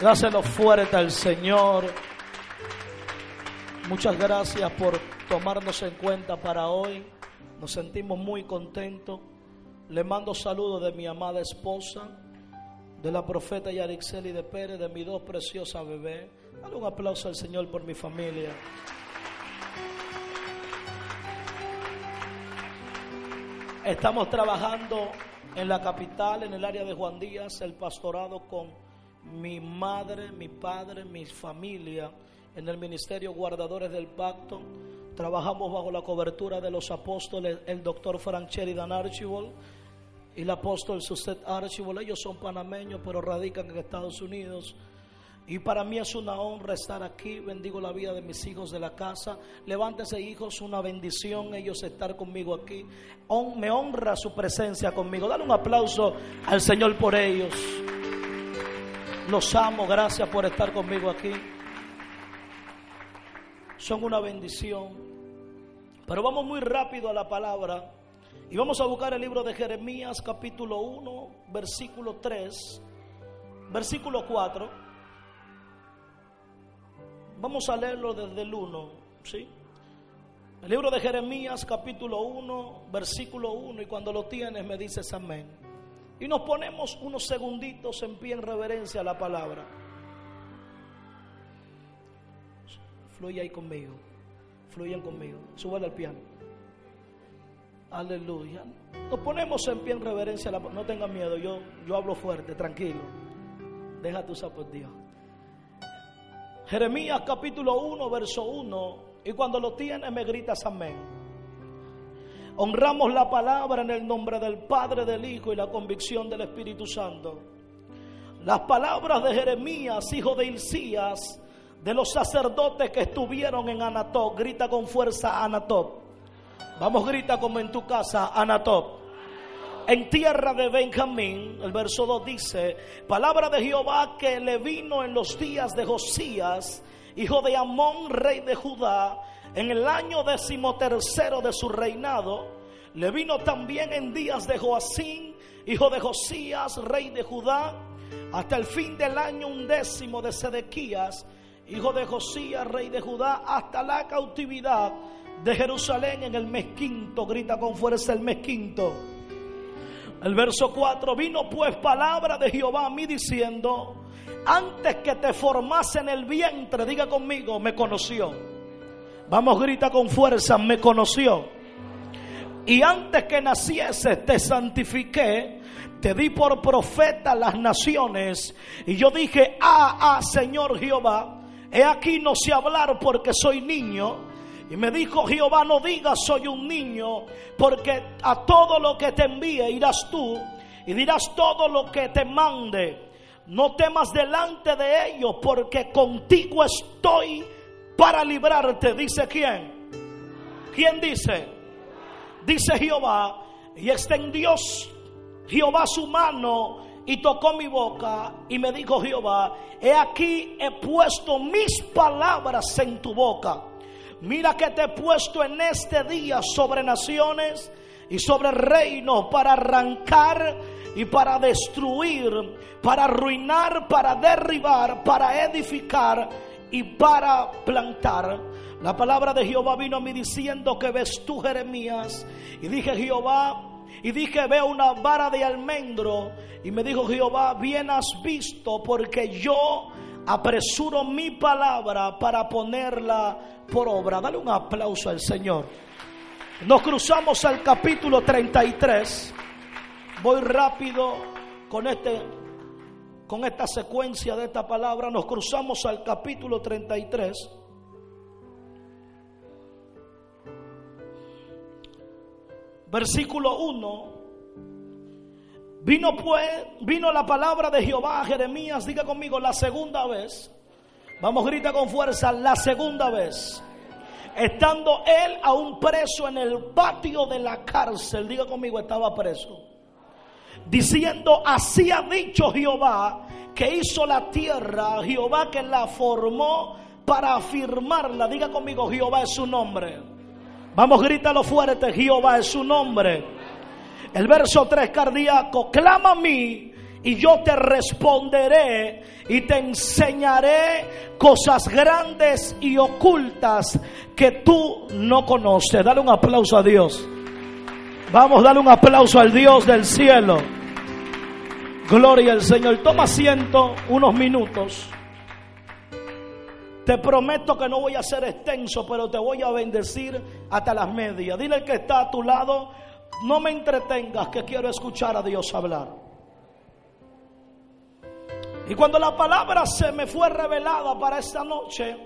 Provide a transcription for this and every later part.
Dáselo fuerte al Señor. Muchas gracias por tomarnos en cuenta para hoy. Nos sentimos muy contentos. Le mando saludos de mi amada esposa, de la profeta Yarixeli de Pérez, de mis dos preciosas bebés. Dale un aplauso al Señor por mi familia. Estamos trabajando en la capital, en el área de Juan Díaz, el pastorado con mi madre, mi padre, mi familia, en el ministerio Guardadores del Pacto. Trabajamos bajo la cobertura de los apóstoles, el doctor Frank Dan Archibald y el apóstol Suset Archibald. Ellos son panameños, pero radican en Estados Unidos. Y para mí es una honra estar aquí. Bendigo la vida de mis hijos de la casa. Levántese, hijos, una bendición ellos estar conmigo aquí. me honra su presencia conmigo. Dale un aplauso al Señor por ellos. Los amo. Gracias por estar conmigo aquí. Son una bendición. Pero vamos muy rápido a la palabra. Y vamos a buscar el libro de Jeremías capítulo 1, versículo 3, versículo 4. Vamos a leerlo desde el 1, ¿sí? El libro de Jeremías capítulo 1, versículo 1, y cuando lo tienes me dices amén. Y nos ponemos unos segunditos en pie en reverencia a la palabra. Fluye ahí conmigo, fluyen conmigo, súbale al piano. Aleluya. Nos ponemos en pie en reverencia a la No tengas miedo, yo, yo hablo fuerte, tranquilo. Deja tu por Dios. Jeremías capítulo 1, verso 1. Y cuando lo tienes me gritas amén. Honramos la palabra en el nombre del Padre, del Hijo y la convicción del Espíritu Santo. Las palabras de Jeremías, hijo de Hilcías, de los sacerdotes que estuvieron en Anatop. Grita con fuerza Anatop. Vamos, grita como en tu casa, Anatop en tierra de Benjamín, el verso 2 dice, palabra de Jehová que le vino en los días de Josías, hijo de Amón, rey de Judá, en el año decimotercero de su reinado, le vino también en días de Joacín, hijo de Josías, rey de Judá, hasta el fin del año undécimo de Sedequías, hijo de Josías, rey de Judá, hasta la cautividad de Jerusalén en el mes quinto, grita con fuerza el mes quinto el verso 4, vino pues palabra de Jehová a mí diciendo, antes que te formase en el vientre, diga conmigo, me conoció. Vamos, grita con fuerza, me conoció. Y antes que naciese te santifiqué, te di por profeta las naciones. Y yo dije, ah, ah, Señor Jehová, he aquí no sé hablar porque soy niño y me dijo Jehová, no digas soy un niño, porque a todo lo que te envíe irás tú y dirás todo lo que te mande. No temas delante de ellos, porque contigo estoy para librarte. Dice quién? ¿Quién dice? Dice Jehová, y extendió Jehová su mano y tocó mi boca y me dijo Jehová, he aquí he puesto mis palabras en tu boca Mira que te he puesto en este día sobre naciones y sobre reinos para arrancar y para destruir, para arruinar, para derribar, para edificar y para plantar. La palabra de Jehová vino a mí diciendo que ves tú Jeremías. Y dije Jehová, y dije veo una vara de almendro. Y me dijo Jehová, bien has visto porque yo apresuro mi palabra para ponerla por obra. Dale un aplauso al Señor. Nos cruzamos al capítulo 33. Voy rápido con este con esta secuencia de esta palabra. Nos cruzamos al capítulo 33. Versículo 1 Vino pues, vino la palabra de Jehová a Jeremías, diga conmigo, la segunda vez. Vamos, grita con fuerza, la segunda vez. Estando él aún preso en el patio de la cárcel, diga conmigo, estaba preso. Diciendo, así ha dicho Jehová, que hizo la tierra, Jehová que la formó para afirmarla. Diga conmigo, Jehová es su nombre. Vamos, grítalo fuerte, Jehová es su nombre. El verso 3 cardíaco, clama a mí y yo te responderé y te enseñaré cosas grandes y ocultas que tú no conoces. Dale un aplauso a Dios. Vamos, dale un aplauso al Dios del cielo. Gloria al Señor. Toma asiento unos minutos. Te prometo que no voy a ser extenso, pero te voy a bendecir hasta las medias. Dile al que está a tu lado, no me entretengas, que quiero escuchar a Dios hablar. Y cuando la palabra se me fue revelada para esta noche,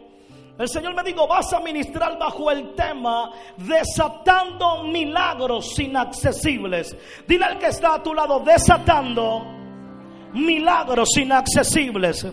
el Señor me dijo, vas a ministrar bajo el tema desatando milagros inaccesibles. Dile al que está a tu lado, desatando milagros inaccesibles.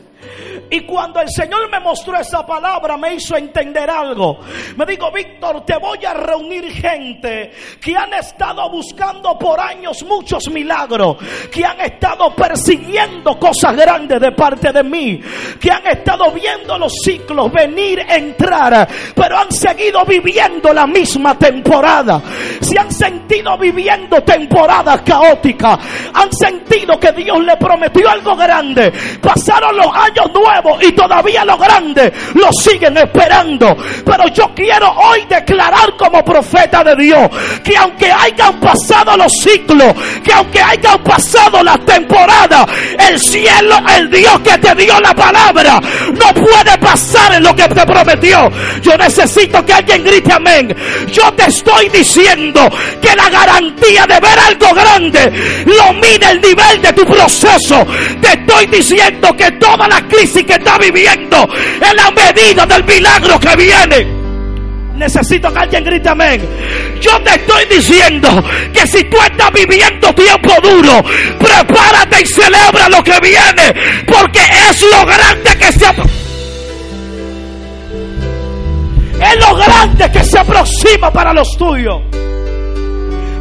Y cuando el Señor me mostró esa palabra, me hizo entender algo. Me dijo, Víctor, te voy a reunir gente que han estado buscando por años muchos milagros, que han estado persiguiendo cosas grandes de parte de mí, que han estado viendo los ciclos venir, entrar, pero han seguido viviendo la misma temporada. Se han sentido viviendo temporadas caóticas, han sentido que Dios le prometió metió algo grande. Pasaron los años nuevos y todavía lo grande lo siguen esperando. Pero yo quiero hoy declarar como profeta de Dios que aunque hayan pasado los ciclos, que aunque hayan pasado las temporadas, el cielo, el Dios que te dio la palabra, no puede pasar en lo que te prometió. Yo necesito que alguien grite amén. Yo te estoy diciendo que la garantía de ver algo grande lo mide el nivel de tu proceso te estoy diciendo que toda la crisis que está viviendo es la medida del milagro que viene. Necesito que alguien grite amén. Yo te estoy diciendo que si tú estás viviendo tiempo duro, prepárate y celebra lo que viene, porque es lo grande que se es lo grande que se aproxima para los tuyos.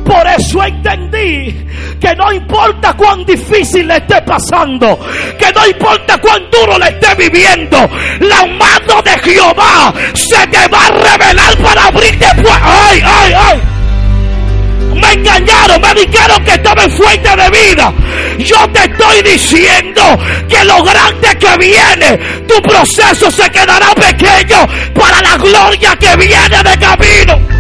Por eso entendí que no importa cuán difícil le esté pasando, que no importa cuán duro le esté viviendo, la mano de Jehová se te va a revelar para abrirte. ¡Ay, ay, ay! me engañaron, me dijeron que estaba en fuente de vida. Yo te estoy diciendo que lo grande que viene, tu proceso se quedará pequeño para la gloria que viene de camino.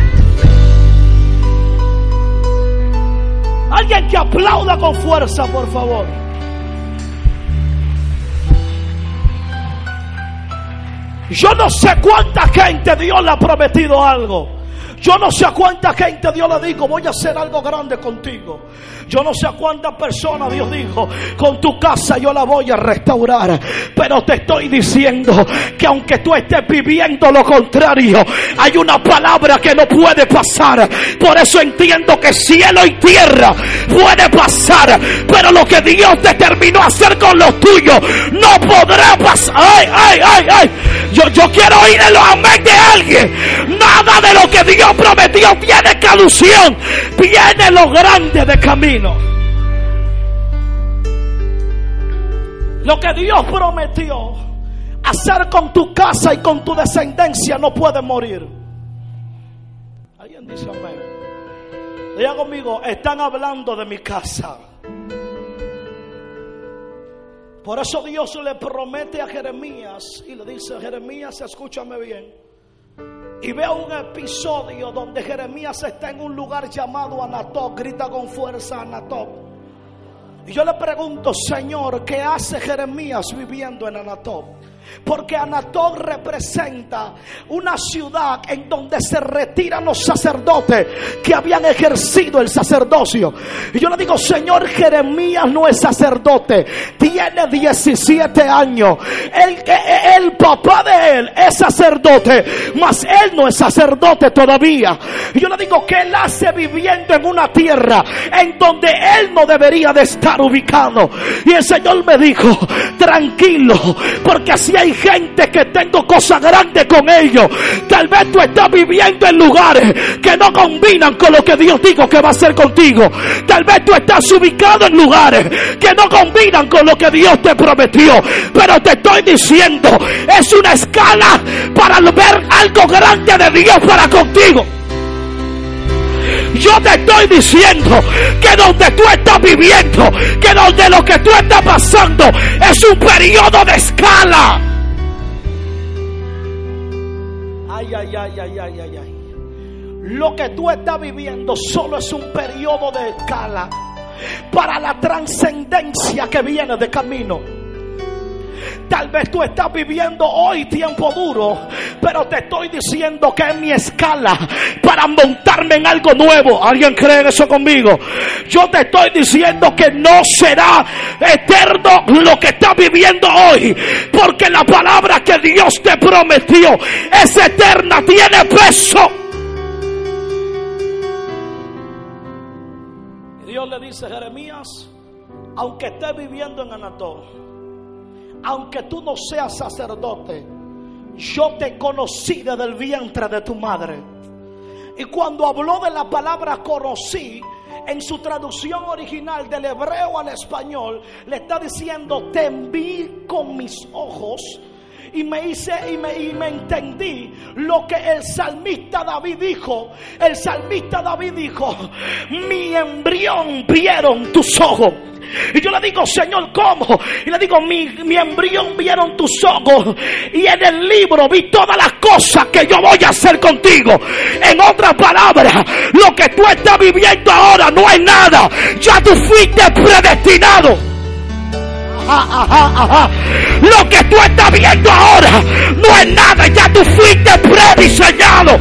Alguien que aplauda con fuerza, por favor. Yo no sé cuánta gente Dios le ha prometido algo. Yo no sé cuánta gente Dios le dijo, voy a hacer algo grande contigo. Yo no sé a cuántas personas Dios dijo, con tu casa yo la voy a restaurar. Pero te estoy diciendo que aunque tú estés viviendo lo contrario, hay una palabra que no puede pasar. Por eso entiendo que cielo y tierra puede pasar. Pero lo que Dios determinó hacer con los tuyos no podrá pasar. Ay, ay, ay, ay. Yo, yo quiero oír el amén de alguien. Nada de lo que Dios prometió tiene cadución. Viene lo grande de camino. Lo que Dios prometió hacer con tu casa y con tu descendencia no puede morir. Alguien dice amén. Diga conmigo, están hablando de mi casa. Por eso Dios le promete a Jeremías y le dice, Jeremías, escúchame bien. Y veo un episodio donde Jeremías está en un lugar llamado Anatop, grita con fuerza Anatop. Y yo le pregunto, Señor, ¿qué hace Jeremías viviendo en Anatop? Porque Anatol representa una ciudad en donde se retiran los sacerdotes que habían ejercido el sacerdocio. Y yo le digo, Señor, Jeremías no es sacerdote, tiene 17 años. El, el papá de él es sacerdote, mas él no es sacerdote todavía. Y yo le digo que él hace viviendo en una tierra en donde él no debería de estar ubicado. Y el Señor me dijo, tranquilo, porque así hay gente que tengo cosas grandes con ellos. Tal vez tú estás viviendo en lugares que no combinan con lo que Dios dijo que va a hacer contigo. Tal vez tú estás ubicado en lugares que no combinan con lo que Dios te prometió. Pero te estoy diciendo, es una escala para ver algo grande de Dios para contigo. Yo te estoy diciendo que donde tú estás viviendo, que donde lo que tú estás pasando es un periodo de escala. Ay, ay, ay, ay, ay, ay, ay. Lo que tú estás viviendo solo es un periodo de escala para la trascendencia que viene de camino. Tal vez tú estás viviendo hoy tiempo duro, pero te estoy diciendo que es mi escala para montarme en algo nuevo. ¿Alguien cree en eso conmigo? Yo te estoy diciendo que no será eterno lo que estás viviendo hoy, porque la palabra que Dios te prometió es eterna, tiene peso. Dios le dice a Jeremías, aunque estés viviendo en Anatol, aunque tú no seas sacerdote, yo te conocí desde el vientre de tu madre. Y cuando habló de la palabra conocí, en su traducción original del hebreo al español, le está diciendo, te vi con mis ojos y me hice y me, y me entendí lo que el salmista David dijo. El salmista David dijo, mi embrión vieron tus ojos. Y yo le digo, Señor, ¿cómo? Y le digo, mi, mi embrión vieron tus ojos. Y en el libro vi todas las cosas que yo voy a hacer contigo. En otras palabras, lo que tú estás viviendo ahora no es nada. Ya tú fuiste predestinado. Lo que tú estás viendo ahora no es nada. Ya tú fuiste prediseñado.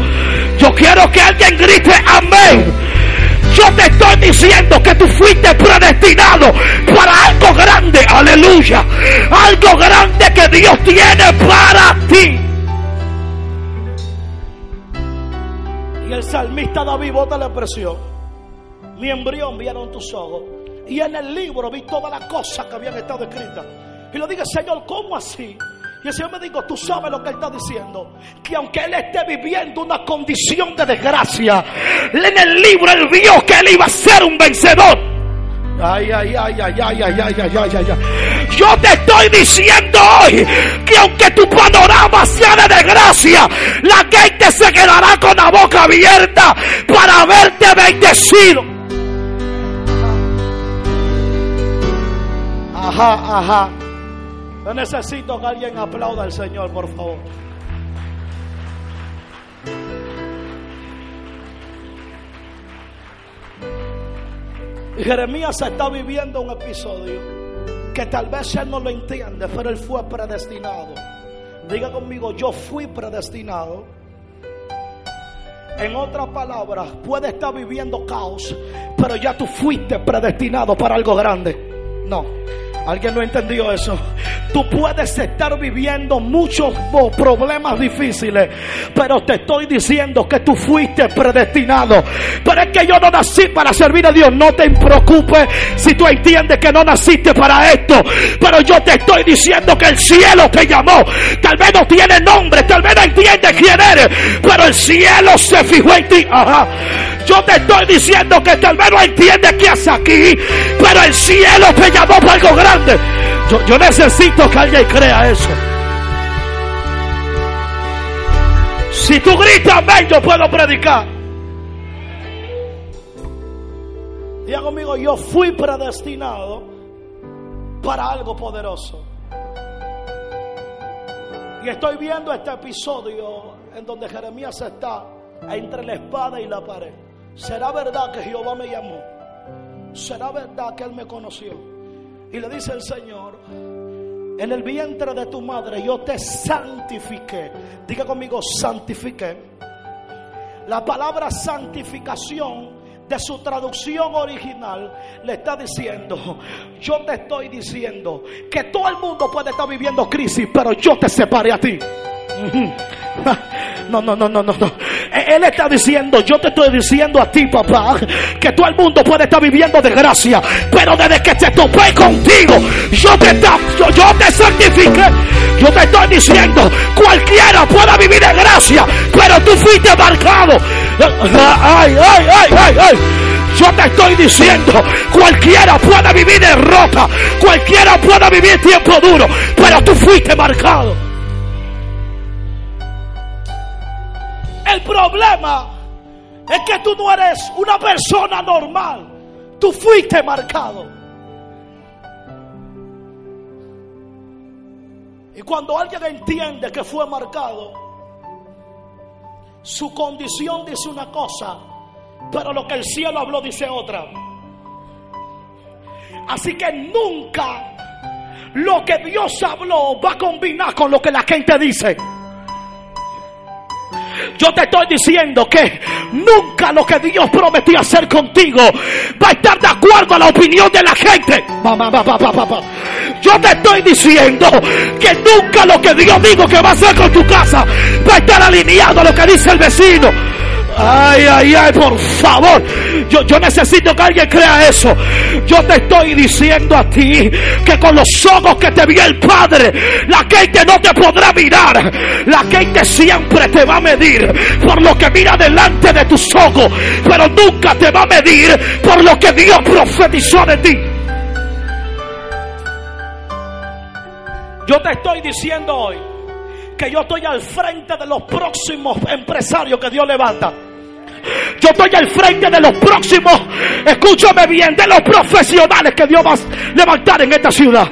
Yo quiero que alguien grite amén. Yo te estoy diciendo que tú fuiste predestinado para algo grande. Aleluya. Algo grande que Dios tiene para ti. Y el salmista David bota la presión. Mi embrión vieron tus ojos. Y en el libro vi todas las cosas que habían estado escritas. Y le dije, Señor, ¿cómo así? Y el Señor me dijo, tú sabes lo que Él está diciendo. Que aunque Él esté viviendo una condición de desgracia, en el libro Él vio que Él iba a ser un vencedor. Ay, ay, ay, ay, ay, ay, ay, ay, ay, ay. Yo te estoy diciendo hoy que aunque tu panorama sea de desgracia, la gente se quedará con la boca abierta para verte bendecido. Ajá, ajá. Yo necesito que alguien aplauda al Señor, por favor. Y Jeremías está viviendo un episodio que tal vez él no lo entiende, pero él fue predestinado. Diga conmigo, yo fui predestinado. En otras palabras, puede estar viviendo caos, pero ya tú fuiste predestinado para algo grande. No. ¿Alguien no entendió eso? Tú puedes estar viviendo muchos problemas difíciles, pero te estoy diciendo que tú fuiste predestinado. Pero es que yo no nací para servir a Dios. No te preocupes si tú entiendes que no naciste para esto. Pero yo te estoy diciendo que el cielo te llamó. Tal vez no tiene nombre, tal vez no entiendes quién eres, pero el cielo se fijó en ti. Ajá. Yo te estoy diciendo que tal vez no entiendes qué haces aquí, pero el cielo te llamó para algo grande. Yo, necesito que alguien crea eso. Si tú gritas amén, yo puedo predicar. Diga conmigo, yo fui predestinado para algo poderoso. Y estoy viendo este episodio en donde Jeremías está entre la espada y la pared. ¿Será verdad que Jehová me llamó? ¿Será verdad que Él me conoció? Y le dice el Señor, en el vientre de tu madre yo te santifiqué. Diga conmigo, santifiqué. La palabra santificación de su traducción original le está diciendo, yo te estoy diciendo que todo el mundo puede estar viviendo crisis, pero yo te separé a ti. No, no, no, no, no, no. Él está diciendo, yo te estoy diciendo a ti, papá, que todo el mundo puede estar viviendo de gracia, pero desde que te topé contigo, yo te, yo, yo te santifiqué. Yo te estoy diciendo, cualquiera pueda vivir de gracia, pero tú fuiste marcado. Ay, ay, ay, ay, ay. Yo te estoy diciendo, cualquiera pueda vivir de ropa, cualquiera pueda vivir tiempo duro, pero tú fuiste marcado. El problema Es que tú no eres una persona normal. Tú fuiste marcado. Y cuando alguien entiende que fue marcado, su condición dice una cosa, pero lo que el cielo habló dice otra. Así que nunca lo que Dios habló va a combinar con lo que la gente dice. Yo te estoy diciendo que nunca lo que Dios prometió hacer contigo va a estar de acuerdo a la opinión de la gente. Yo te estoy diciendo que nunca lo que Dios dijo que va a hacer con tu casa va a estar alineado a lo que dice el vecino. Ay, ay, ay, por favor. Yo, yo necesito que alguien crea eso. Yo te estoy diciendo a ti que con los ojos que te vio el Padre, la gente no te podrá mirar. La gente siempre te va a medir por lo que mira delante de tus ojos, pero nunca te va a medir por lo que Dios profetizó de ti. Yo te estoy diciendo hoy que yo estoy al frente de los próximos empresarios que Dios levanta. Yo estoy al frente de los próximos, escúchame bien, de los profesionales que Dios va a levantar en esta ciudad.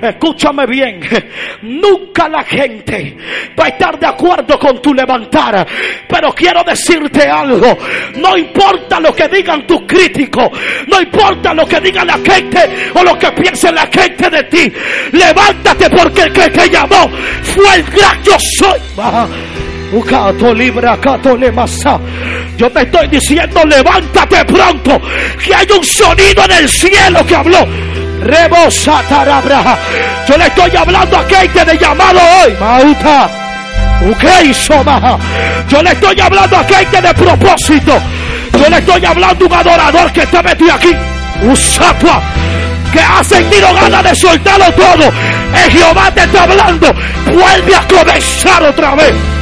Escúchame bien, nunca la gente va a estar de acuerdo con tu levantar, pero quiero decirte algo, no importa lo que digan tus críticos, no importa lo que diga la gente o lo que piense la gente de ti, levántate porque el que te llamó fue el gran yo soy. Yo te estoy diciendo, levántate pronto, que hay un sonido en el cielo que habló. Rebosa tarabra. Yo le estoy hablando a Kate de llamado hoy. Mauta. Yo le estoy hablando a Kate de propósito. Yo le estoy hablando a un adorador que está metido aquí. Usapua que ha sentido ganas de soltarlo todo. El Jehová te está hablando. Vuelve a comenzar otra vez.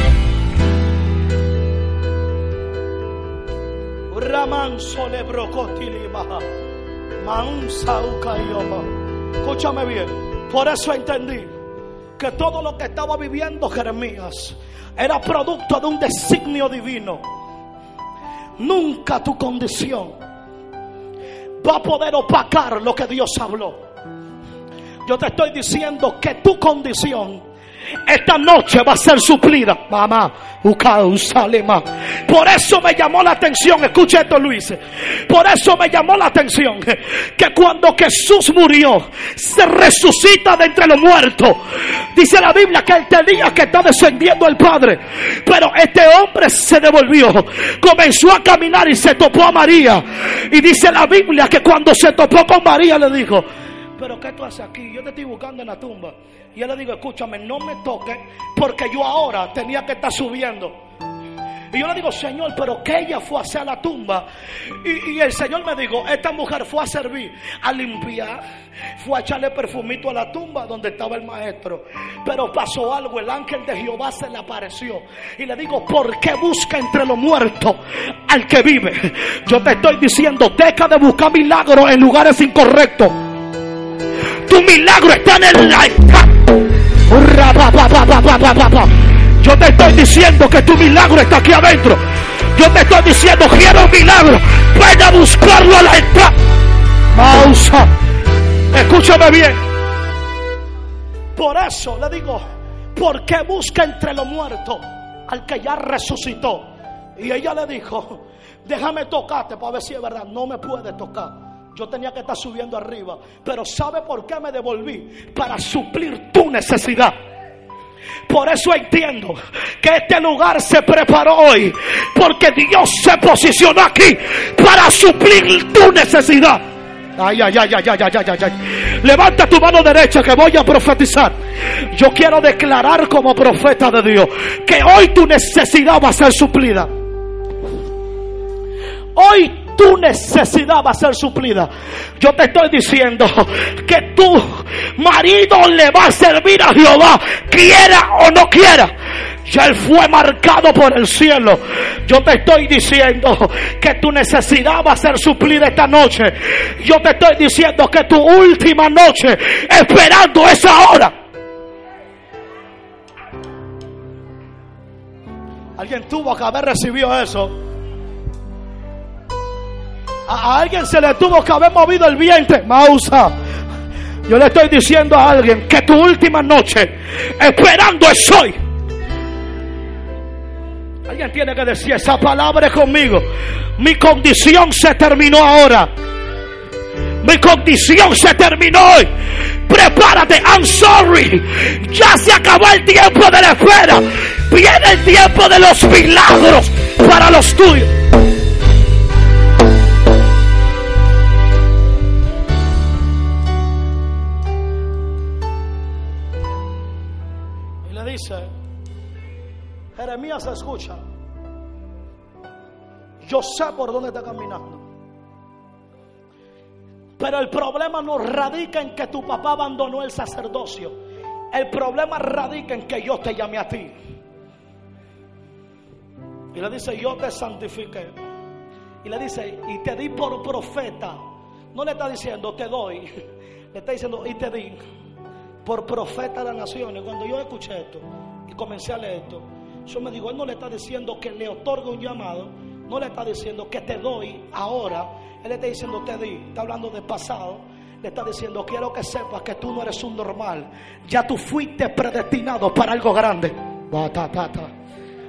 Escúchame bien. Por eso entendí que todo lo que estaba viviendo Jeremías era producto de un designio divino. Nunca tu condición va a poder opacar lo que Dios habló. Yo te estoy diciendo que tu condición esta noche va a ser suplida. Mamá, por eso me llamó la atención, escucha esto Luis, por eso me llamó la atención que cuando Jesús murió, se resucita de entre los muertos. Dice la Biblia que él tenía que estar descendiendo el Padre, pero este hombre se devolvió, comenzó a caminar y se topó a María. Y dice la Biblia que cuando se topó con María le dijo, pero ¿qué tú haces aquí? Yo te estoy buscando en la tumba. Y yo le digo, escúchame, no me toques porque yo ahora tenía que estar subiendo. Y yo le digo, Señor, pero que ella fue hacia la tumba. Y, el Señor me dijo, esta mujer fue a servir, a limpiar, fue a echarle perfumito a la tumba donde estaba el maestro. Pero pasó algo, el ángel de Jehová se le apareció. Y le digo, ¿por qué busca entre los muertos al que vive? Yo te estoy diciendo, deja de buscar milagros en lugares incorrectos. Tu milagro está en el altar. Yo te estoy diciendo que tu milagro está aquí adentro. Yo te estoy diciendo, quiero un milagro. Ven a buscarlo a la entrada. Pausa. Escúchame bien. Por eso le digo, ¿por qué busca entre los muertos al que ya resucitó? Y ella le dijo, déjame tocarte para ver si es verdad. No me puede tocar. Yo tenía que estar subiendo arriba. Pero ¿sabe por qué me devolví? Para suplir tu necesidad. Por eso entiendo que este lugar se preparó hoy. Porque Dios se posicionó aquí para suplir tu necesidad. Ay, ay, ay, ay, ay, ay, ay, ay. Levanta tu mano derecha que voy a profetizar. Yo quiero declarar como profeta de Dios que hoy tu necesidad va a ser suplida. Hoy tu necesidad va a ser suplida. Yo te estoy diciendo que tu marido le va a servir a Jehová, quiera o no quiera. Ya él fue marcado por el cielo. Yo te estoy diciendo que tu necesidad va a ser suplida esta noche. Yo te estoy diciendo que tu última noche esperando esa hora. Alguien tuvo que haber recibido eso. A, alguien se le tuvo que haber movido el vientre. Mausa. Yo le estoy diciendo a alguien que tu última noche esperando es hoy. Alguien tiene que decir esa palabra conmigo. Mi condición se terminó ahora. Mi condición se terminó hoy. Prepárate, I'm sorry. Ya se acabó el tiempo de la espera. Viene el tiempo de los milagros para los tuyos. Le dice, Jeremías escucha. Yo sé por dónde está caminando. Pero el problema no radica en que tu papá abandonó el sacerdocio. El problema radica en que yo te llamé a ti. Y le dice, yo te santifiqué. Y le dice, y te di por profeta. No le está diciendo, te doy. Le está diciendo, y te di por profeta de las naciones. Cuando yo escuché esto y comencé a leer esto, yo me digo, él no le está diciendo que le otorga un llamado. No le está diciendo que te doy ahora él está diciendo, te di, está hablando de pasado. Le está diciendo, quiero que sepas que tú no eres un normal. Ya tú fuiste predestinado para algo grande.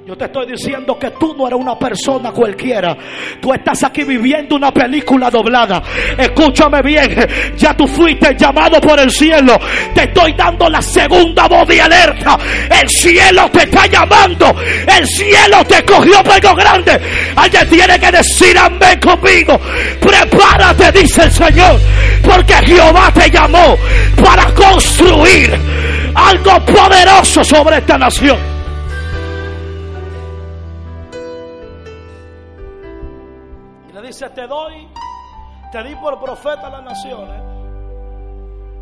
Yo te estoy diciendo que tú no eres una persona cualquiera. Tú estás aquí viviendo una película doblada. Escúchame bien. Ya tú fuiste llamado por el cielo. Te estoy dando la segunda voz de alerta. El cielo te está llamando. El cielo te cogió por algo grande. Alguien tiene que decir amén conmigo. Prepárate, dice el Señor. Porque Jehová te llamó para construir algo poderoso sobre esta nación. Dice, te doy, te di por profeta a las naciones.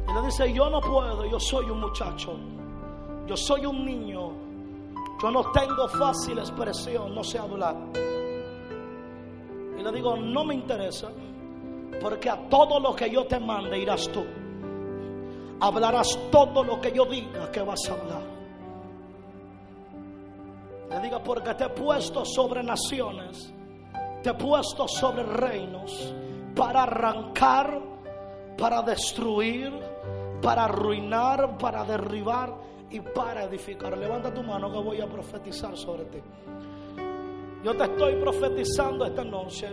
Y le dice, yo no puedo, yo soy un muchacho, yo soy un niño, yo no tengo fácil expresión, no sé hablar. Y le digo, no me interesa, porque a todo lo que yo te mande irás tú. Hablarás todo lo que yo diga que vas a hablar. Le digo, porque te he puesto sobre naciones te he puesto sobre reinos para arrancar, para destruir, para arruinar, para derribar y para edificar. Levanta tu mano que voy a profetizar sobre ti. Yo te estoy profetizando esta noche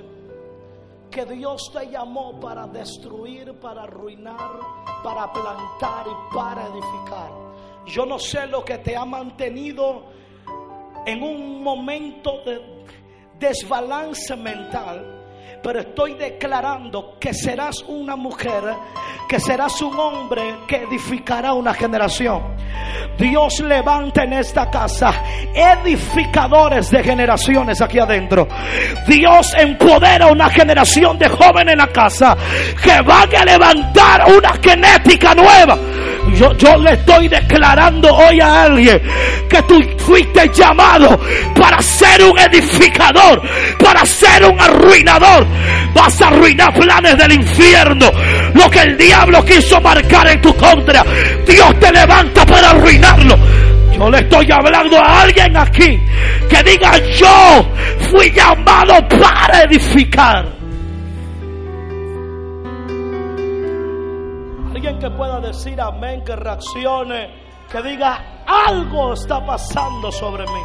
que Dios te llamó para destruir, para arruinar, para plantar y para edificar. Yo no sé lo que te ha mantenido en un momento de desbalance mental, pero estoy declarando que serás una mujer, que serás un hombre que edificará una generación. Dios levanta en esta casa edificadores de generaciones aquí adentro. Dios empodera una generación de jóvenes en la casa que van a levantar una genética nueva yo, yo le estoy declarando hoy a alguien que tú fuiste llamado para ser un edificador, para ser un arruinador. Vas a arruinar planes del infierno. Lo que el diablo quiso marcar en tu contra, Dios te levanta para arruinarlo. Yo le estoy hablando a alguien aquí que diga yo fui llamado para edificar. Que pueda decir amén, que reaccione, que diga algo está pasando sobre mí.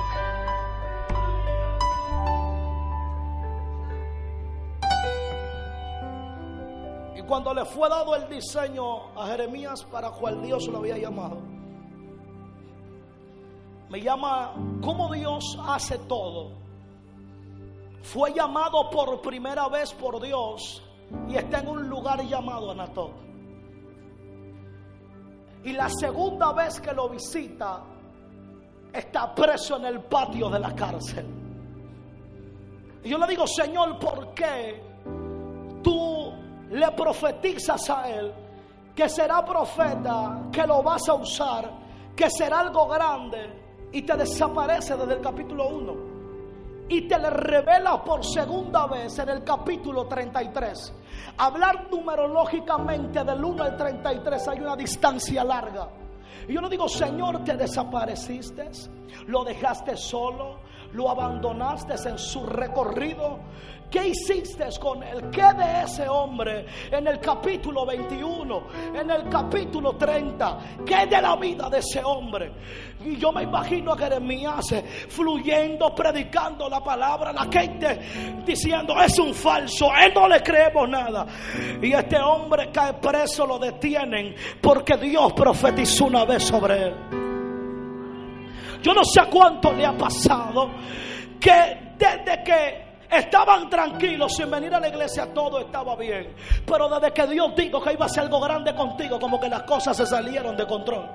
Y cuando le fue dado el diseño a Jeremías para cual Dios lo había llamado, me llama cómo Dios hace todo. Fue llamado por primera vez por Dios y está en un lugar llamado Anatot. Y la segunda vez que lo visita, está preso en el patio de la cárcel. Y yo le digo, Señor, ¿por qué tú le profetizas a él que será profeta, que lo vas a usar, que será algo grande y te desaparece desde el capítulo 1? Y te le revela por segunda vez en el capítulo 33. Hablar numerológicamente del 1 al 33 hay una distancia larga. Y yo no digo, Señor, te desapareciste, lo dejaste solo, lo abandonaste en su recorrido. ¿Qué hiciste con él? ¿Qué de ese hombre en el capítulo 21, en el capítulo 30? ¿Qué de la vida de ese hombre? Y yo me imagino a Jeremías fluyendo, predicando la palabra, la gente diciendo, es un falso, él no le creemos nada. Y este hombre cae preso, lo detienen porque Dios profetizó una vez sobre él. Yo no sé cuánto le ha pasado que desde que estaban tranquilos sin venir a la iglesia, todo estaba bien. Pero desde que Dios dijo que iba a ser algo grande contigo, como que las cosas se salieron de control.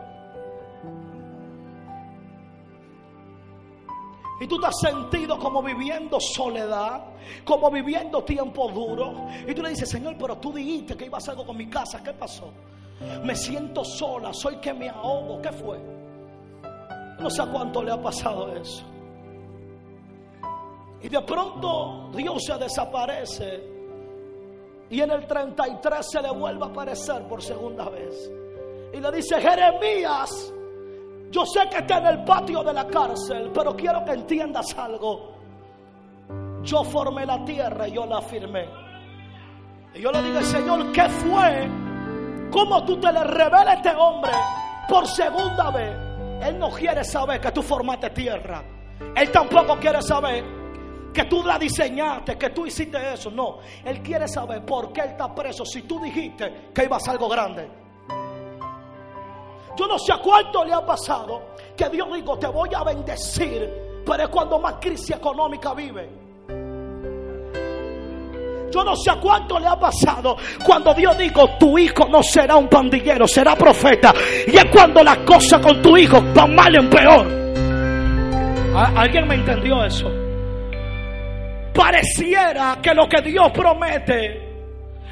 Y tú te has sentido como viviendo soledad, como viviendo tiempo duro. Y tú le dices, Señor, pero tú dijiste que iba a hacer algo con mi casa. ¿Qué pasó? Me siento sola, soy que me ahogo. ¿Qué fue? No sé a cuánto le ha pasado eso. Y de pronto Dios se desaparece. Y en el 33 se le vuelve a aparecer por segunda vez. Y le dice, Jeremías, yo sé que está en el patio de la cárcel, pero quiero que entiendas algo. Yo formé la tierra y yo la firmé. Y yo le digo, Señor, ¿qué fue? ¿Cómo tú te le revelas a este hombre por segunda vez? Él no quiere saber que tú formaste tierra. Él tampoco quiere saber que tú la diseñaste, que tú hiciste eso. No, Él quiere saber por qué Él está preso si tú dijiste que iba a algo grande. Yo no sé a cuánto le ha pasado que Dios dijo, te voy a bendecir, pero es cuando más crisis económica vive. Yo no sé a cuánto le ha pasado cuando Dios dijo, tu hijo no será un pandillero, será profeta. Y es cuando las cosas con tu hijo van mal en peor. ¿Alguien me entendió eso? Pareciera que lo que Dios promete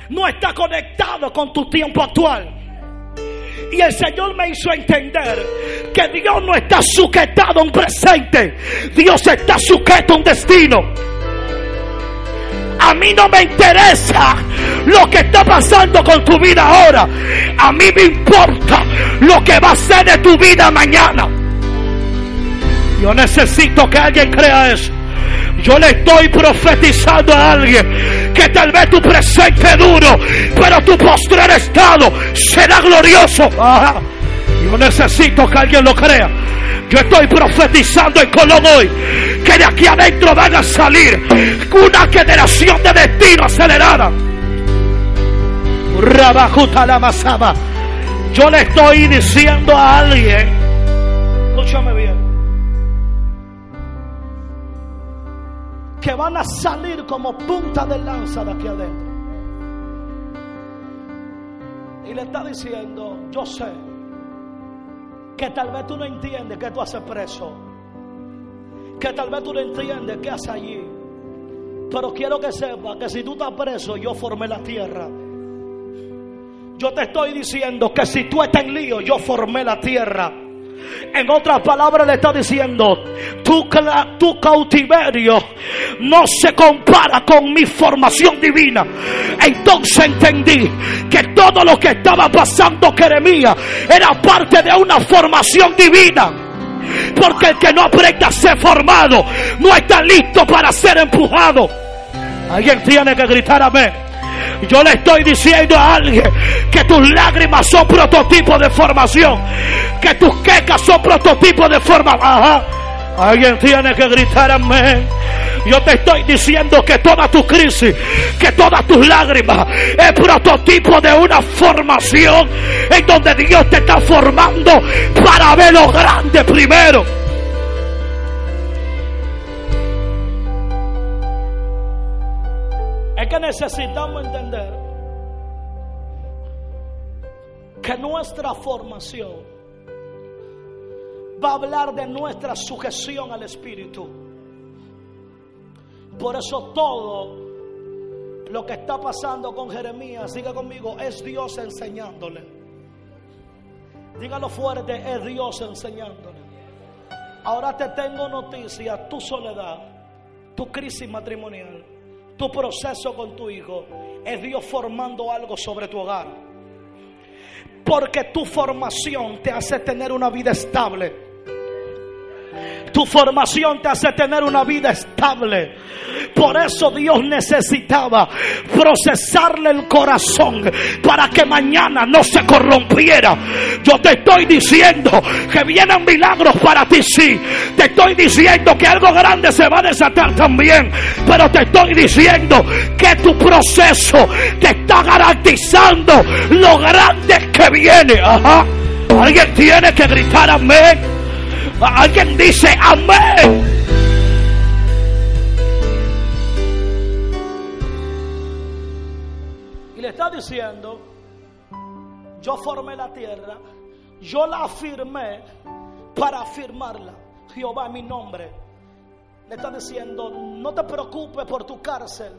no está conectado con tu tiempo actual. Y el Señor me hizo entender que Dios no está sujetado a un presente, Dios está sujeto a un destino. A mí no me interesa lo que está pasando con tu vida ahora. A mí me importa lo que va a ser de tu vida mañana. Yo necesito que alguien crea eso. Yo le estoy profetizando a alguien que tal vez tu presente duro, pero tu postrer estado será glorioso. Yo necesito que alguien lo crea. Yo estoy profetizando en Colón hoy que de aquí adentro van a salir una generación de destino acelerada. Yo le estoy diciendo a alguien, escúchame bien, que van a salir como punta de lanza de aquí adentro. Y le está diciendo, yo sé que tal vez tú no entiendes que tú haces preso, que tal vez tú no entiendes qué haces allí. Pero quiero que sepas que si tú estás preso, yo formé la tierra. Yo te estoy diciendo que si tú estás en lío, yo formé la tierra. En otras palabras le está diciendo, tu, tu cautiverio no se compara con mi formación divina. Entonces entendí que todo lo que estaba pasando Jeremías era parte de una formación divina. Porque el que no aprenda a ser formado no está listo para ser empujado. Alguien tiene que gritar amén. Yo le estoy diciendo a alguien que tus lágrimas son prototipo de formación. Que tus quecas son prototipo de formación. Ajá. Alguien tiene que gritar amén. Yo te estoy diciendo que toda tu crisis, que todas tus lágrimas es prototipo de una formación en donde Dios te está formando para ver lo grande primero. Es que necesitamos entender que nuestra formación va a hablar de nuestra sujeción al Espíritu. Por eso todo lo que está pasando con Jeremías, siga conmigo, es Dios enseñándole. Dígalo fuerte, es Dios enseñándole. Ahora te tengo noticia, tu soledad, tu crisis matrimonial tu proceso con tu hijo es Dios formando algo sobre tu hogar. Porque tu formación te hace tener una vida estable. Tu formación te hace tener una vida estable. Por eso Dios necesitaba procesarle el corazón para que mañana no se corrompiera. Yo te estoy diciendo que vienen milagros para ti, sí. Te estoy diciendo que algo grande se va a desatar también. Pero te estoy diciendo que tu proceso te está garantizando lo grande que viene. Ajá. Alguien tiene que gritar amén. Alguien dice amén. Y le está diciendo, yo formé la tierra, yo la afirmé para afirmarla. Jehová es mi nombre. Le está diciendo, no te preocupes por tu cárcel,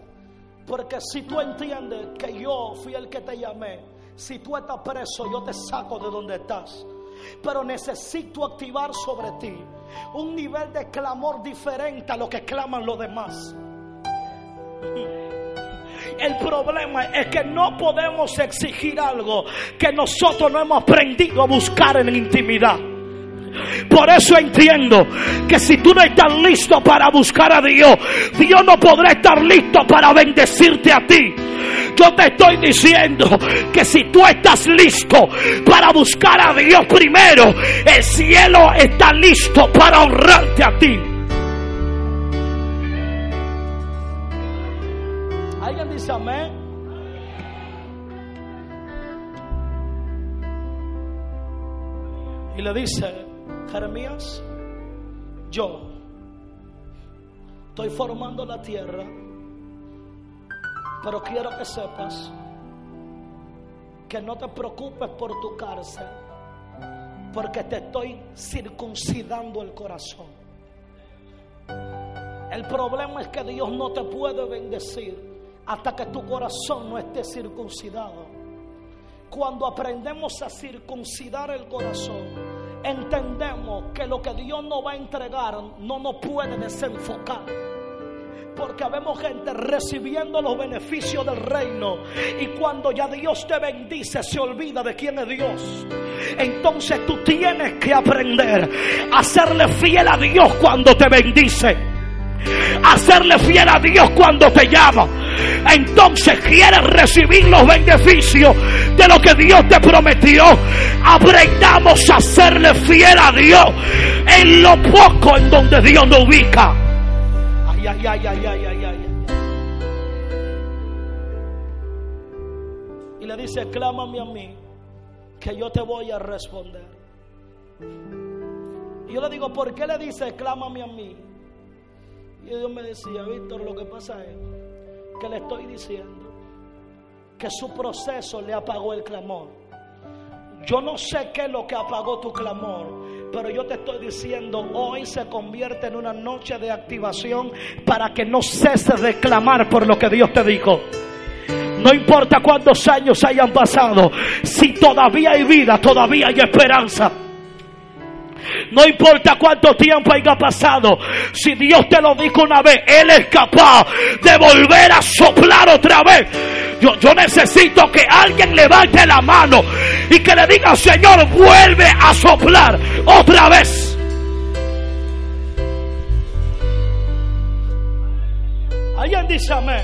porque si tú entiendes que yo fui el que te llamé, si tú estás preso, yo te saco de donde estás. Pero necesito activar sobre ti un nivel de clamor diferente a lo que claman los demás. El problema es que no podemos exigir algo que nosotros no hemos aprendido a buscar en intimidad. Por eso entiendo que si tú no estás listo para buscar a Dios, Dios no podrá estar listo para bendecirte a ti. Yo te estoy diciendo que si tú estás listo para buscar a Dios primero, el cielo está listo para honrarte a ti. ¿Alguien dice amén? Y le dice, Jeremías, yo estoy formando la tierra, pero quiero que sepas que no te preocupes por tu cárcel, porque te estoy circuncidando el corazón. El problema es que Dios no te puede bendecir hasta que tu corazón no esté circuncidado. Cuando aprendemos a circuncidar el corazón, entendemos que lo que Dios nos va a entregar no nos puede desenfocar. Porque vemos gente recibiendo los beneficios del reino. Y cuando ya Dios te bendice, se olvida de quién es Dios. Entonces tú tienes que aprender a serle fiel a Dios cuando te bendice. A serle fiel a Dios cuando te llama. Entonces quieres recibir los beneficios de lo que Dios te prometió. Aprendamos a serle fiel a Dios en lo poco en donde Dios nos ubica. Ay, ay, ay, ay, ay, ay, ay. Y le dice, clámame a mí, que yo te voy a responder. Y yo le digo, ¿por qué le dice, clámame a mí? Y Dios me decía, Víctor, lo que pasa es que le estoy diciendo que su proceso le apagó el clamor. Yo no sé qué es lo que apagó tu clamor, pero yo te estoy diciendo, hoy se convierte en una noche de activación para que no ceses de clamar por lo que Dios te dijo. No importa cuántos años hayan pasado, si todavía hay vida, todavía hay esperanza. No importa cuánto tiempo haya pasado, si Dios te lo dijo una vez, Él es capaz de volver a soplar otra vez. Yo, necesito que alguien levante la mano y que le diga, Señor, vuelve a soplar otra vez. Alguien dice amén.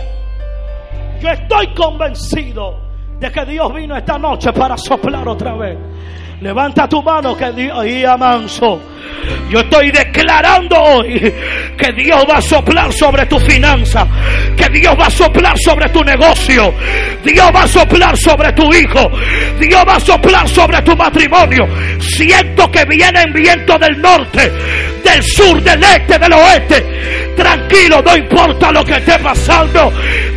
Yo estoy convencido de que Dios vino esta noche para soplar otra vez. Levanta tu mano que Dios y amanso. Yo estoy declarando hoy que Dios va a soplar sobre tu finanza, que Dios va a soplar sobre tu negocio, Dios va a soplar sobre tu hijo, Dios va a soplar sobre tu matrimonio. Siento que vienen vientos del norte, del sur, del este, del oeste. Tranquilo, no importa lo que esté pasando,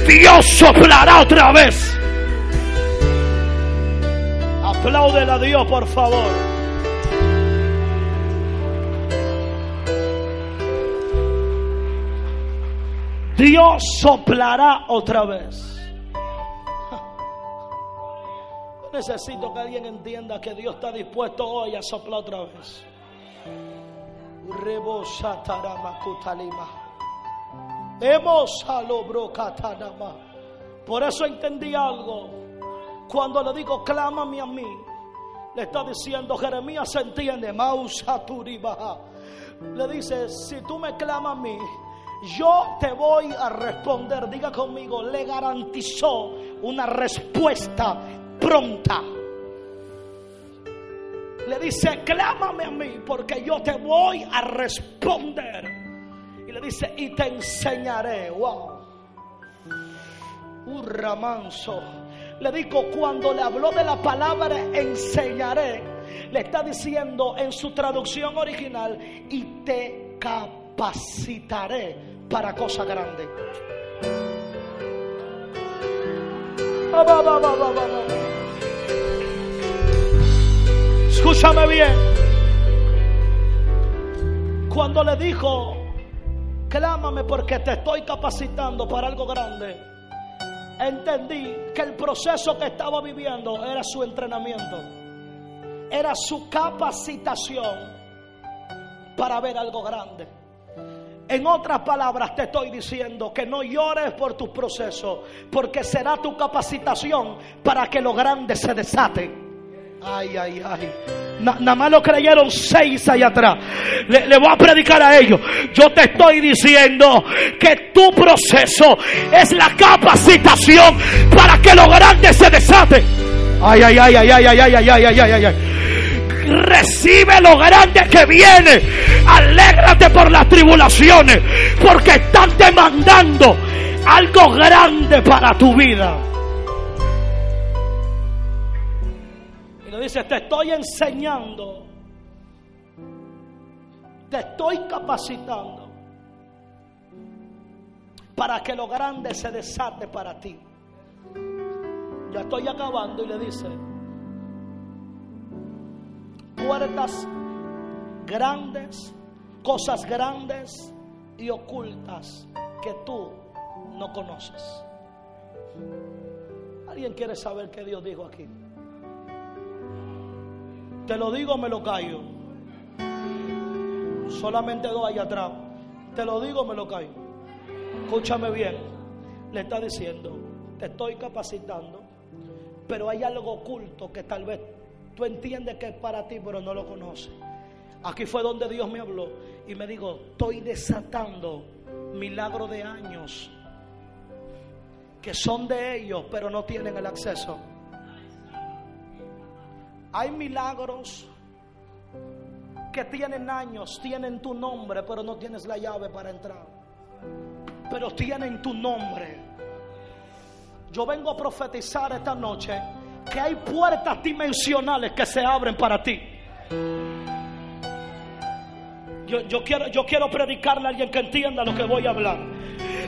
Dios soplará otra vez. Apláudele a Dios, por favor. Dios soplará otra vez. Necesito que alguien entienda que Dios está dispuesto hoy a soplar otra vez. Por eso entendí algo. Cuando le digo, clámame a mí, Le está diciendo, Jeremías se entiende. Le dice, si tú me clamas a mí, yo te voy a responder. Diga conmigo, le garantizó una respuesta pronta. Le dice, clámame a mí porque yo te voy a responder. Y le dice, y te enseñaré. Wow. Un ramanso. Le digo, cuando le habló de la palabra enseñaré, le está diciendo en su traducción original, y te capacitaré para cosas grandes. Escúchame bien. Cuando le dijo, clámame porque te estoy capacitando para algo grande, entendí que el proceso que estaba viviendo era su entrenamiento, era su capacitación para ver algo grande. En otras palabras te estoy diciendo que no llores por tus procesos, porque será tu capacitación para que lo grande se desate. Ay, ay, ay. Nada más lo creyeron seis allá atrás. Le, voy a predicar a ellos. Yo te estoy diciendo que tu proceso es la capacitación para que lo grande se desate. Ay, ay, ay, ay, ay, ay, ay, ay, ay, ay, ay, ay. Recibe lo grande que viene. Alégrate por las tribulaciones. Porque están demandando algo grande para tu vida. Y le dice, te estoy enseñando. Te estoy capacitando. Para que lo grande se desate para ti. Ya estoy acabando y le dice, puertas grandes, cosas grandes y ocultas que tú no conoces. ¿Alguien quiere saber qué Dios dijo aquí? Te lo digo, me lo callo. Solamente dos allá atrás. Te lo digo, me lo callo. Escúchame bien. Le está diciendo, te estoy capacitando, pero hay algo oculto que tal vez Tú entiendes que es para ti, pero no lo conoces. Aquí fue donde Dios me habló y me dijo, estoy desatando milagros de años que son de ellos, pero no tienen el acceso. Hay milagros que tienen años, tienen tu nombre, pero no tienes la llave para entrar. Pero tienen tu nombre. Yo vengo a profetizar esta noche que hay puertas dimensionales que se abren para ti. Yo, yo, quiero, yo quiero predicarle a alguien que entienda lo que voy a hablar.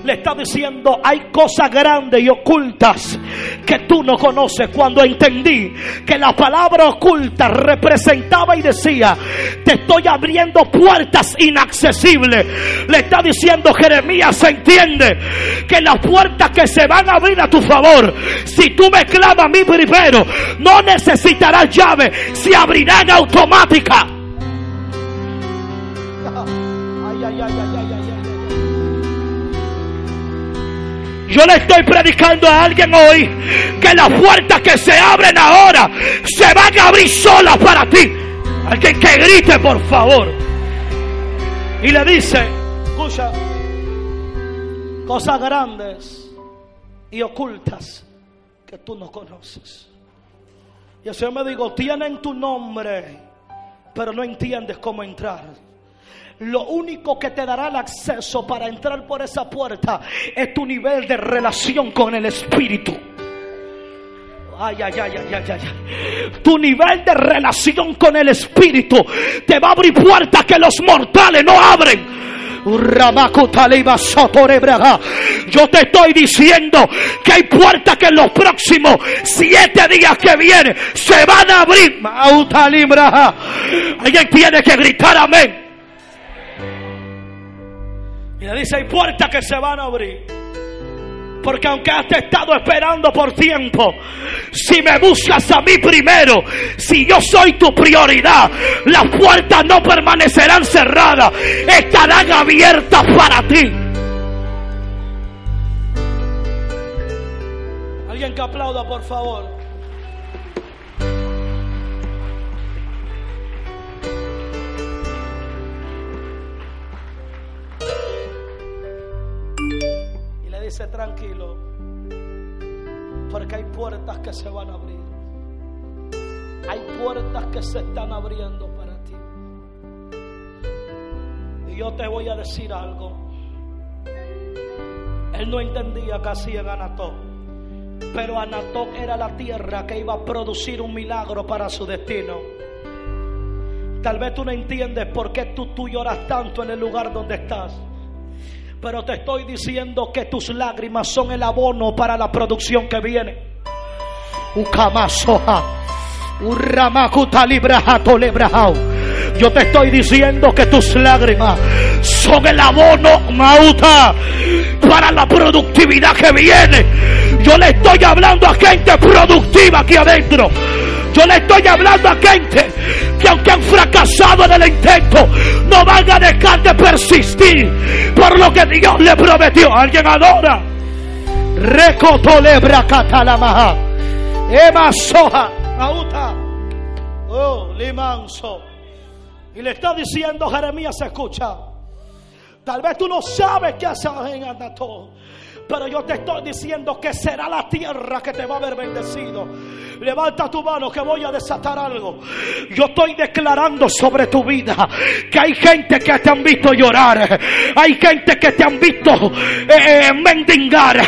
Le está diciendo, hay cosas grandes y ocultas que tú no conoces. Cuando entendí que la palabra oculta representaba y decía, te estoy abriendo puertas inaccesibles. Le está diciendo Jeremías, se entiende que las puertas que se van a abrir a tu favor, si tú me clamas a mí primero, no necesitarás llave, se abrirán automática. Yo le estoy predicando a alguien hoy que las puertas que se abren ahora se van a abrir solas para ti. Alguien que grite, por favor. Y le dice, escucha, cosas grandes y ocultas que tú no conoces. Y el Señor me dijo, tienen tu nombre, pero no entiendes cómo entrar. Lo único que te dará el acceso para entrar por esa puerta es tu nivel de relación con el Espíritu. Ay, ay, ay, ay, ay, ay. Tu nivel de relación con el Espíritu te va a abrir puertas que los mortales no abren. Yo te estoy diciendo que hay puertas que en los próximos siete días que vienen se van a abrir. Alguien tiene que gritar amén. Y le dice, hay puertas que se van a abrir. Porque aunque has estado esperando por tiempo, si me buscas a mí primero, si yo soy tu prioridad, las puertas no permanecerán cerradas, estarán abiertas para ti. Alguien que aplauda, por favor. Dice tranquilo, porque hay puertas que se van a abrir. Hay puertas que se están abriendo para ti. Y yo te voy a decir algo. Él no entendía hacía en Anató. Pero Anató era la tierra que iba a producir un milagro para su destino. Tal vez tú no entiendes por qué tú, tú lloras tanto en el lugar donde estás. Pero te estoy diciendo que tus lágrimas son el abono para la producción que viene. Yo te estoy diciendo que tus lágrimas son el abono mauta para la productividad que viene. Yo le estoy hablando a gente productiva aquí adentro. Yo le estoy hablando a gente que aunque han fracasado en el intento, no van a dejar de persistir por lo que Dios le prometió. Alguien adora. Recotolebra catalamaha. Ema soja. Auta. Oh, limanso. Y le está diciendo Jeremías, escucha. Tal vez tú no sabes qué hacer en Anatol. Pero yo te estoy diciendo que será la tierra que te va a haber bendecido. Levanta tu mano que voy a desatar algo. Yo estoy declarando sobre tu vida que hay gente que te han visto llorar. Hay gente que te han visto eh, mendigar.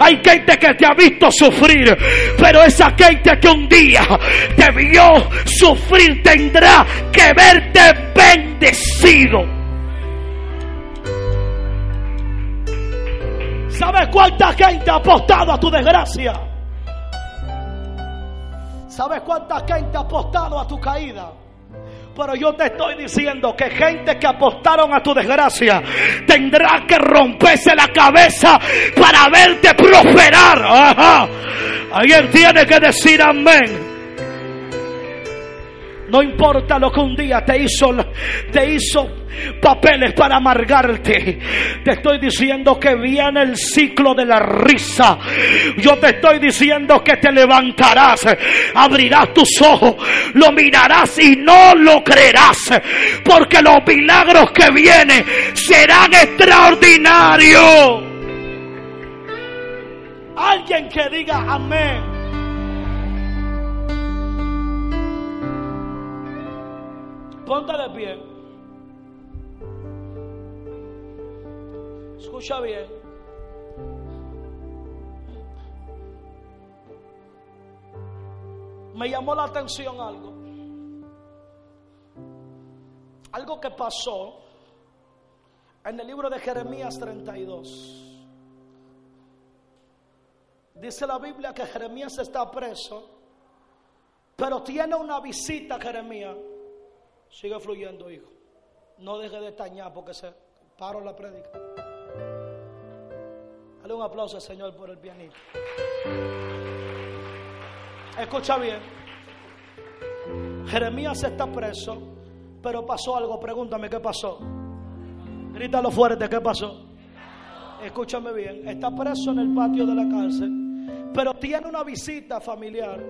Hay gente que te ha visto sufrir. Pero esa gente que un día te vio sufrir tendrá que verte bendecido. ¿Sabes cuánta gente ha apostado a tu desgracia? ¿Sabes cuánta gente ha apostado a tu caída? Pero yo te estoy diciendo que gente que apostaron a tu desgracia tendrá que romperse la cabeza para verte prosperar. Ajá. Alguien tiene que decir amén. No importa lo que un día te hizo, te hizo papeles para amargarte. Te estoy diciendo que viene el ciclo de la risa. Yo te estoy diciendo que te levantarás, abrirás tus ojos, lo mirarás y no lo creerás. Porque los milagros que vienen serán extraordinarios. Alguien que diga amén. Ponte de pie. Escucha bien. Me llamó la atención algo. Algo que pasó en el libro de Jeremías 32. Dice la Biblia que Jeremías está preso, pero tiene una visita Jeremías Sigue fluyendo, hijo. No deje de estañar porque se paró la prédica. Dale un aplauso al Señor por el pianista. Escucha bien. Jeremías está preso, pero pasó algo. Pregúntame qué pasó. Grítalo fuerte, ¿qué pasó? Escúchame bien. Está preso en el patio de la cárcel, pero tiene una visita familiar.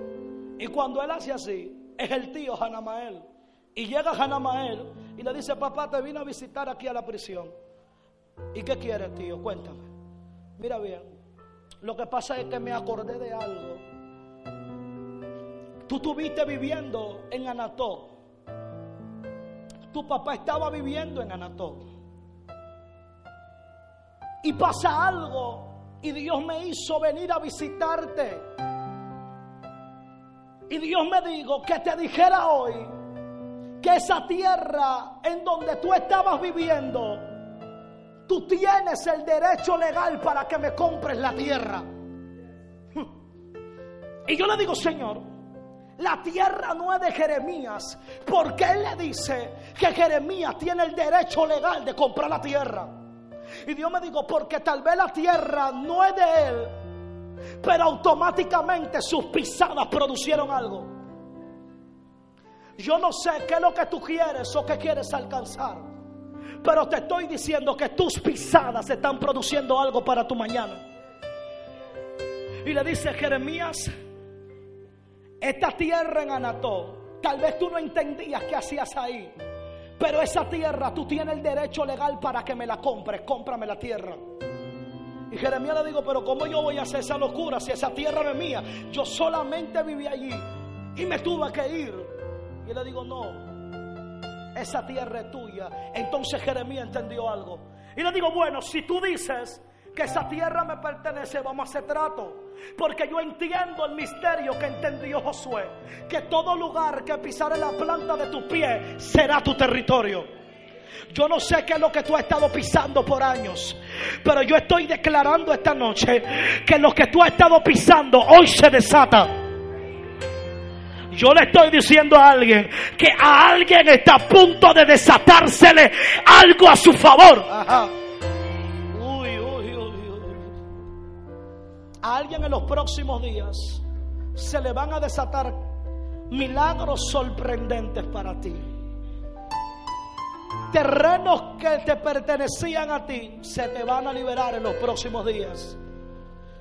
Y cuando él hace así, es el tío Hanamael. Y llega Hanamael y le dice, papá, te vino a visitar aquí a la prisión. ¿Y qué quieres, tío? Cuéntame. Mira bien, lo que pasa es que me acordé de algo. Tú estuviste viviendo en Anató. Tu papá estaba viviendo en Anató. Y pasa algo y Dios me hizo venir a visitarte. Y Dios me dijo que te dijera hoy esa tierra en donde tú estabas viviendo, tú tienes el derecho legal para que me compres la tierra. Y yo le digo, Señor, la tierra no es de Jeremías, porque Él le dice que Jeremías tiene el derecho legal de comprar la tierra. Y Dios me dijo, porque tal vez la tierra no es de Él, pero automáticamente sus pisadas producieron algo. Yo no sé qué es lo que tú quieres o qué quieres alcanzar. Pero te estoy diciendo que tus pisadas están produciendo algo para tu mañana. Y le dice Jeremías, esta tierra en Anató, tal vez tú no entendías qué hacías ahí. Pero esa tierra tú tienes el derecho legal para que me la compres. Cómprame la tierra. Y Jeremías le digo, pero ¿cómo yo voy a hacer esa locura si esa tierra no es mía? Yo solamente viví allí y me tuve que ir. Y le digo, no, esa tierra es tuya. Entonces Jeremías entendió algo. Y le digo, bueno, si tú dices que esa tierra me pertenece, vamos a hacer trato. Porque yo entiendo el misterio que entendió Josué. Que todo lugar que pisare la planta de tu pie será tu territorio. Yo no sé qué es lo que tú has estado pisando por años, pero yo estoy declarando esta noche que lo que tú has estado pisando hoy se desata. Yo le estoy diciendo a alguien que a alguien está a punto de desatársele algo a su favor. Uy, uy, uy, uy. A alguien en los próximos días se le van a desatar milagros sorprendentes para ti. Terrenos que te pertenecían a ti se te van a liberar en los próximos días.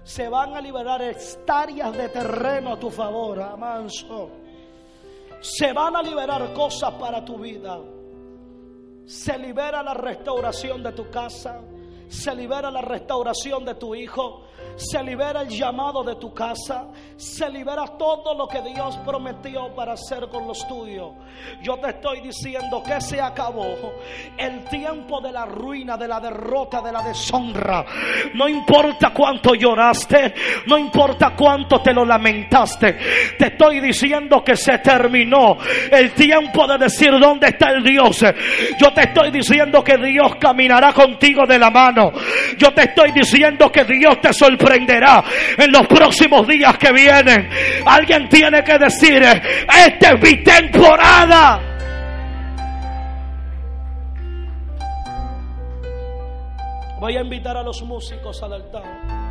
Se van a liberar hectáreas de terreno a tu favor, amanso. Se van a liberar cosas para tu vida. Se libera la restauración de tu casa. Se libera la restauración de tu hijo se libera el llamado de tu casa, se libera todo lo que Dios prometió para hacer con los tuyos. Yo te estoy diciendo que se acabó el tiempo de la ruina, de la derrota, de la deshonra. No importa cuánto lloraste, no importa cuánto te lo lamentaste, te estoy diciendo que se terminó el tiempo de decir dónde está el Dios. Yo te estoy diciendo que Dios caminará contigo de la mano. Yo te estoy diciendo que Dios te sorprenderá en los próximos días que vienen. Alguien tiene que decir, esta es mi temporada. Voy a invitar a los músicos al altar.